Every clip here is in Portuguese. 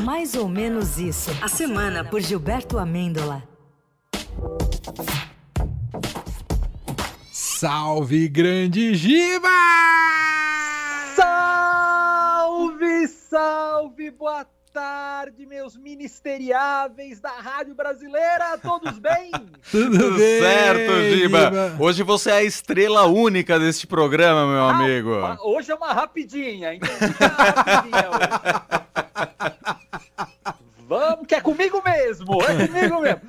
Mais ou menos isso. A semana por Gilberto Amêndola. Salve, grande Giba! Salve, salve, boa tarde, meus ministeriáveis da Rádio Brasileira, todos bem? Tudo, bem, certo, Giba. Hoje você é a estrela única deste programa, meu Ah, amigo. ah, Hoje é uma rapidinha, então é uma rapidinha hoje. Vamos, que é comigo mesmo, é comigo mesmo.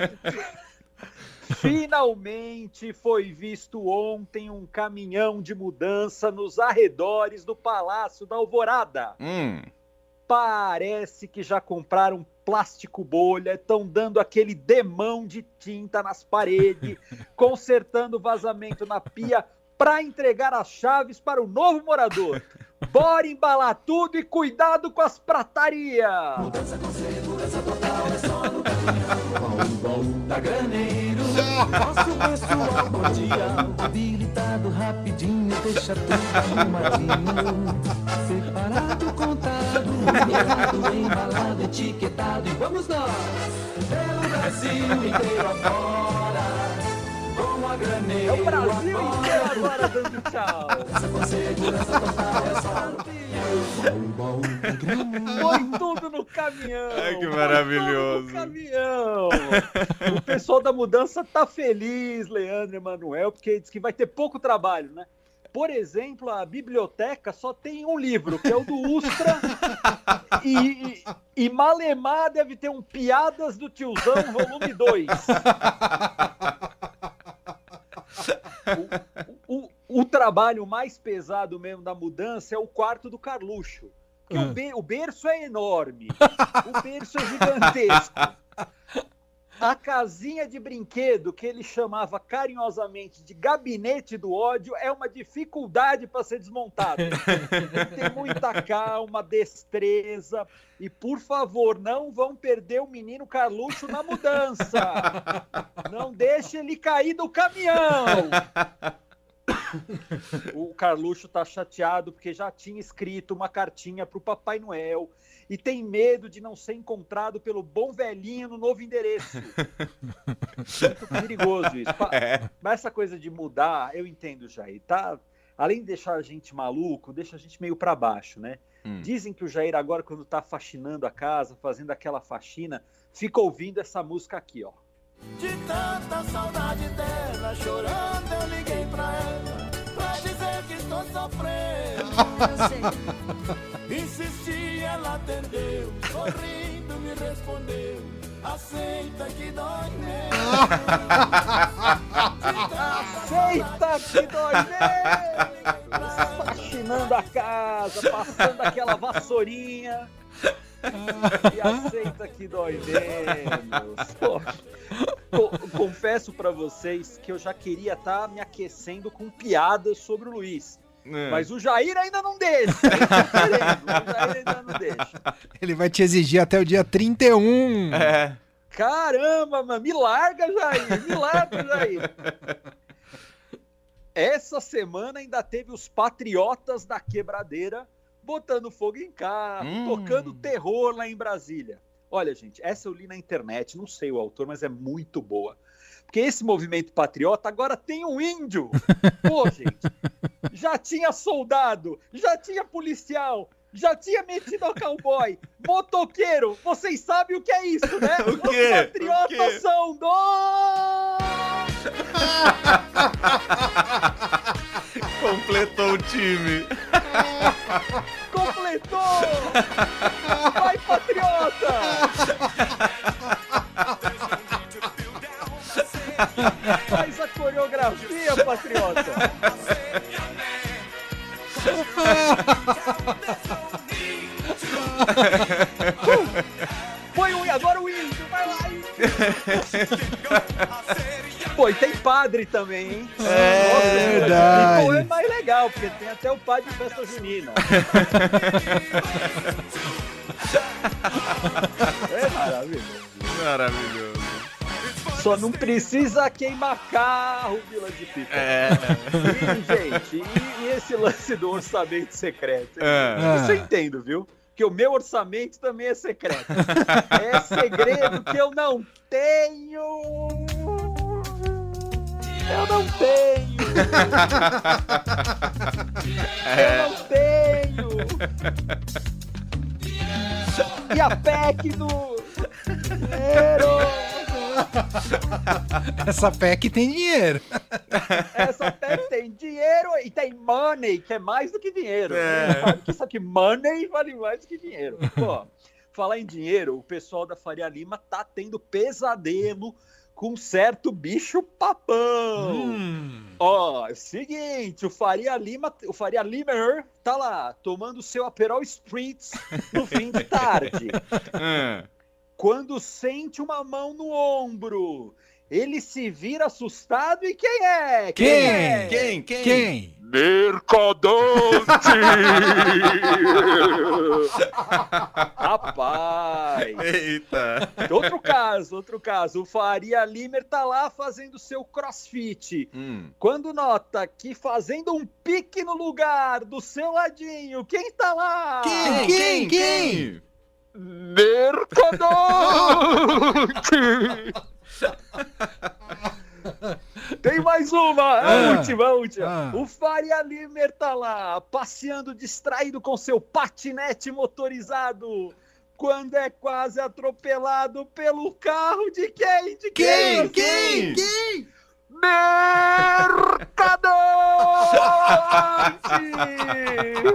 Finalmente foi visto ontem um caminhão de mudança nos arredores do Palácio da Alvorada. Hum. Parece que já compraram plástico bolha, estão dando aquele demão de tinta nas paredes, consertando vazamento na pia para entregar as chaves para o novo morador. Bora embalar tudo e cuidado com as pratarias! Nosso pessoal cordial, habilitado rapidinho, deixa tudo arrumadinho. Separado, contado, numerado, embalado, etiquetado. E vamos nós! Pelo Brasil inteiro afora, com É o Brasil inteiro agora dando tchau! Foi tudo no caminhão! Ai, que maravilhoso. no caminhão! O pessoal da mudança tá feliz, Leandro e Emanuel, porque diz que vai ter pouco trabalho, né? Por exemplo, a biblioteca só tem um livro, que é o do Ustra, e, e, e Malemar deve ter um Piadas do Tiozão, volume 2. O, o- o trabalho mais pesado mesmo da mudança é o quarto do Carluxo. Porque o, be- o berço é enorme, o berço é gigantesco. A casinha de brinquedo, que ele chamava carinhosamente de gabinete do ódio, é uma dificuldade para ser desmontado. Tem muita calma, destreza. E, por favor, não vão perder o menino Carluxo na mudança. Não deixe ele cair do caminhão. O Carluxo tá chateado porque já tinha escrito uma cartinha para o Papai Noel e tem medo de não ser encontrado pelo bom velhinho no novo endereço. Muito perigoso isso. Pa- Mas essa coisa de mudar, eu entendo, Jair. Tá? Além de deixar a gente maluco, deixa a gente meio para baixo, né? Hum. Dizem que o Jair agora, quando tá faxinando a casa, fazendo aquela faxina, fica ouvindo essa música aqui, ó. De tanta saudade dela, chorando eu liguei pra ela Pra dizer que estou sofrendo Insisti, ela atendeu, sorrindo me respondeu Aceita que dói mesmo Aceita que dói menos! Faxinando a casa, passando aquela vassourinha. E aceita que dói menos. Pô, confesso pra vocês que eu já queria estar me aquecendo com piadas sobre o Luiz. É. Mas o Jair ainda não deixa. Querendo, O Jair ainda não deixa. Ele vai te exigir até o dia 31. É. Caramba, mano, me larga, Jair, me larga, Jair. Essa semana ainda teve os patriotas da quebradeira botando fogo em carro, Hum. tocando terror lá em Brasília. Olha, gente, essa eu li na internet, não sei o autor, mas é muito boa. Porque esse movimento patriota agora tem um índio. Pô, gente, já tinha soldado, já tinha policial, já tinha metido ao cowboy, motoqueiro. Vocês sabem o que é isso, né? O quê? Os patriotas são dois! Completou o time. Completou! Foi o agora o índio, vai lá, índio! Pô, e tem padre também, hein? É verdade. Então é mais legal, porque tem até o padre de festa junina. É maravilhoso. Maravilhoso. Só não precisa queimar carro, Vila de Pipa. É. E, gente, e, e esse lance do orçamento secreto? É. Isso eu entendo, viu? Porque o meu orçamento também é secreto. é segredo que eu não tenho. Eu não tenho. Eu não tenho. E a PEC do dinheiro. Essa PEC tem dinheiro. Essa PEC tem dinheiro e tem money, que é mais do que dinheiro. É. Sabe que isso aqui, money, vale mais do que dinheiro. Pô, falar em dinheiro, o pessoal da Faria Lima tá tendo pesadelo com um certo bicho papão. Hum. Ó, é o seguinte, o Faria Lima, o Faria Limer tá lá tomando seu Aperol Spritz no fim de tarde. Hum. Quando sente uma mão no ombro, ele se vira assustado e quem é? Quem? é? Quem? Quem? Quem? Rapaz! Eita. Outro caso, outro caso. O Faria Limer tá lá fazendo seu crossfit. Hum. Quando nota que fazendo um pique no lugar do seu ladinho, quem tá lá? Quem? Quem? Quem? Mercadante! Tem mais uma, a Ah, última, a última. ah. O Faria Limer tá lá, passeando distraído com seu patinete motorizado, quando é quase atropelado pelo carro de quem? De Quem? quem? Quem? Quem? Mercadante!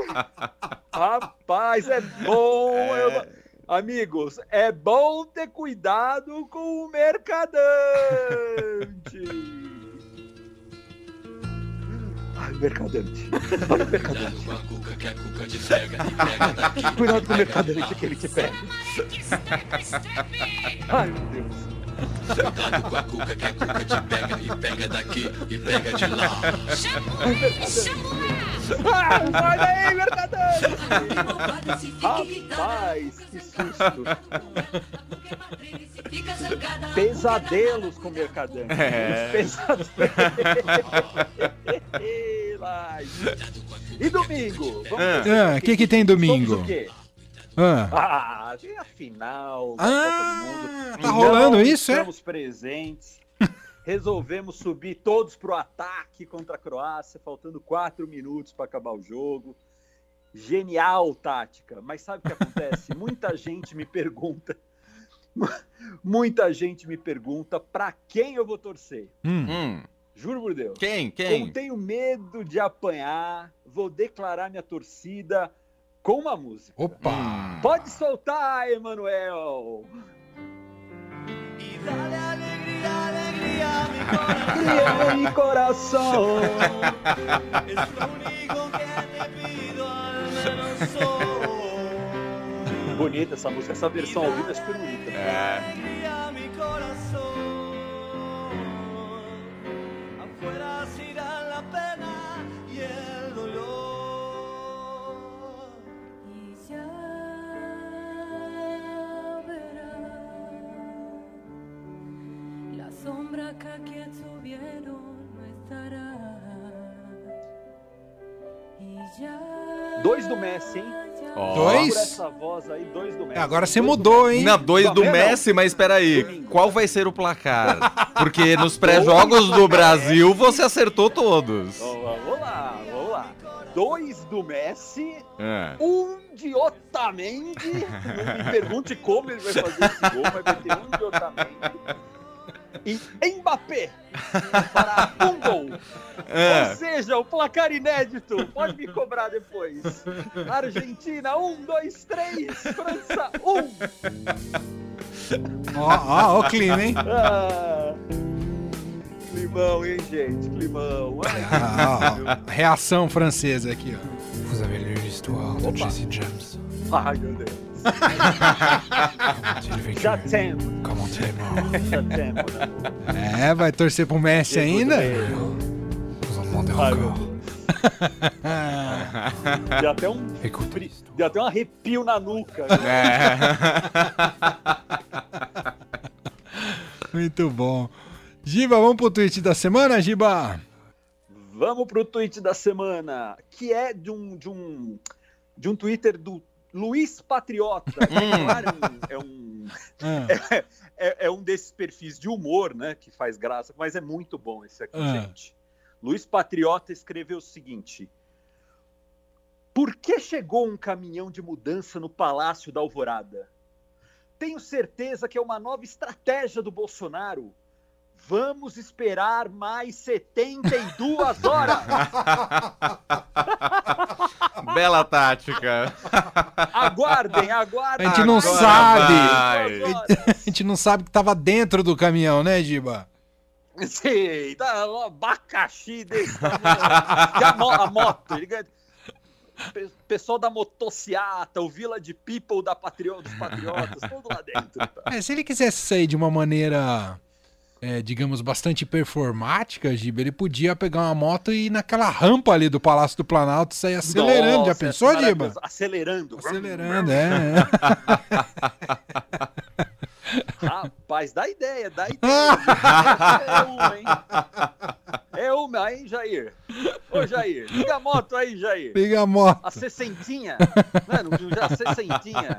Rapaz, é bom. eu- Amigos, é bom ter cuidado com o mercadante. Ai, mercadante. Olha o mercadante. Cuidado com o mercadante que ele te pega. Ai, meu Deus. Cuidado com a cuca que a cuca te pega e pega daqui e pega de lá. Ah, sai daí, mercadante! Rapaz, que susto. Pesadelos com mercadante. É. Pesadelos. E domingo? Vamos Ah. Ah, o que que tem domingo? O? Ah, Ah, tem a final Ah, Mundo. tá rolando Não isso, é? Estamos presentes. Resolvemos subir todos pro ataque contra a Croácia, faltando quatro minutos para acabar o jogo. Genial tática. Mas sabe o que acontece? Muita gente me pergunta. Muita gente me pergunta para quem eu vou torcer. hum. Hum. Juro por Deus. Quem? Como Quem? tenho medo de apanhar, vou declarar minha torcida com uma música. Opa! Pode soltar, Emanuel! Alegría, a mi corazón. Es lo único que te pido, al menos hoy. Bonita essa música, essa versão ao vivo é super bonita. É. estuvieron no estará. Y ya Dois do Messi, hein? Ó. Dois? Por essa voz aí, dois do Messi. Agora você do mudou, hein? Não, dois do Não, não. Messi, mas peraí, Domingo. qual vai ser o placar? Porque nos pré-jogos do Brasil você acertou todos. Vamos lá, vamos lá. Dois do Messi, É. um de Otamendi. Não me pergunte como ele vai fazer esse gol, mas vai ter um de Otamendi. E Mbappé para um gol. Ou É. seja, o placar inédito. Pode me cobrar depois. Argentina, um, dois, três. França, um. Ó, ó, ó o clima, hein? Ah, climão, hein, gente? Climão. Ai, Ah, ó, reação francesa aqui, ó. Vous avez lu l'histoire de. Jesse James. ai, meu Deus. Já né? É, vai torcer pro Messi ainda? Vous en demandez Ai, meu encore Deus. Deu até um, deu até um arrepio na nuca. Muito bom. Giba, vamos pro tweet da semana, Giba? Vamos pro tweet da semana, que é de um de um de um Twitter do Luiz Patriota. Hum. Claro, é um, Ah, é, é um desses perfis de humor, né? Que faz graça, mas é muito bom esse aqui, Ah. gente. Luiz Patriota escreveu o seguinte: Por que chegou um caminhão de mudança no Palácio da Alvorada? Tenho certeza que é uma nova estratégia do Bolsonaro. Vamos esperar mais 72 horas. Bela tática. Aguardem, aguardem. A gente não mais sabe. 72 horas. a gente não sabe que tava dentro do caminhão, né, Giba? Sim, tá um abacaxi desse. E a, mo- a moto, ele ganha- Pessoal da motociata, o Village People da Patrio... dos Patriotas, tudo lá dentro. tá? É, se ele quisesse sair de uma maneira, é, digamos, bastante performática, Giba, ele podia pegar uma moto e ir naquela rampa ali do Palácio do Planalto e sair acelerando. Já Nossa, pensou, essa Giba? Acelerando. Acelerando, é. Rapaz, dá ideia, dá ideia. É uma, hein? É uma, hein, Jair? Ô, Jair, liga a moto aí, Jair. Liga a moto. A sessentinha. Mano, já a sessentinha.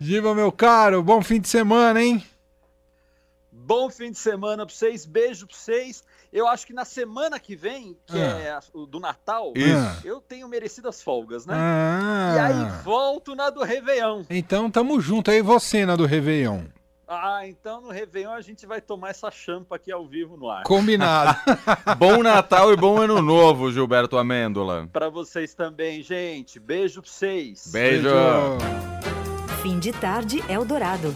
Giba, meu caro, bom fim de semana, hein? Bom fim de semana pra vocês, beijo pra vocês. Eu acho que na semana que vem, que Ah. é a- o do Natal, Isso. eu tenho merecidas folgas, né? Ah, E aí volto na do Réveillon. então tamo junto aí, você na do Réveillon. Ah, então no Réveillon a gente vai tomar essa champa aqui ao vivo no ar. Combinado. Bom Natal e bom Ano Novo, Gilberto Amêndola. Pra vocês também, gente. Beijo pra vocês. Beijo. Fim de tarde Eldorado.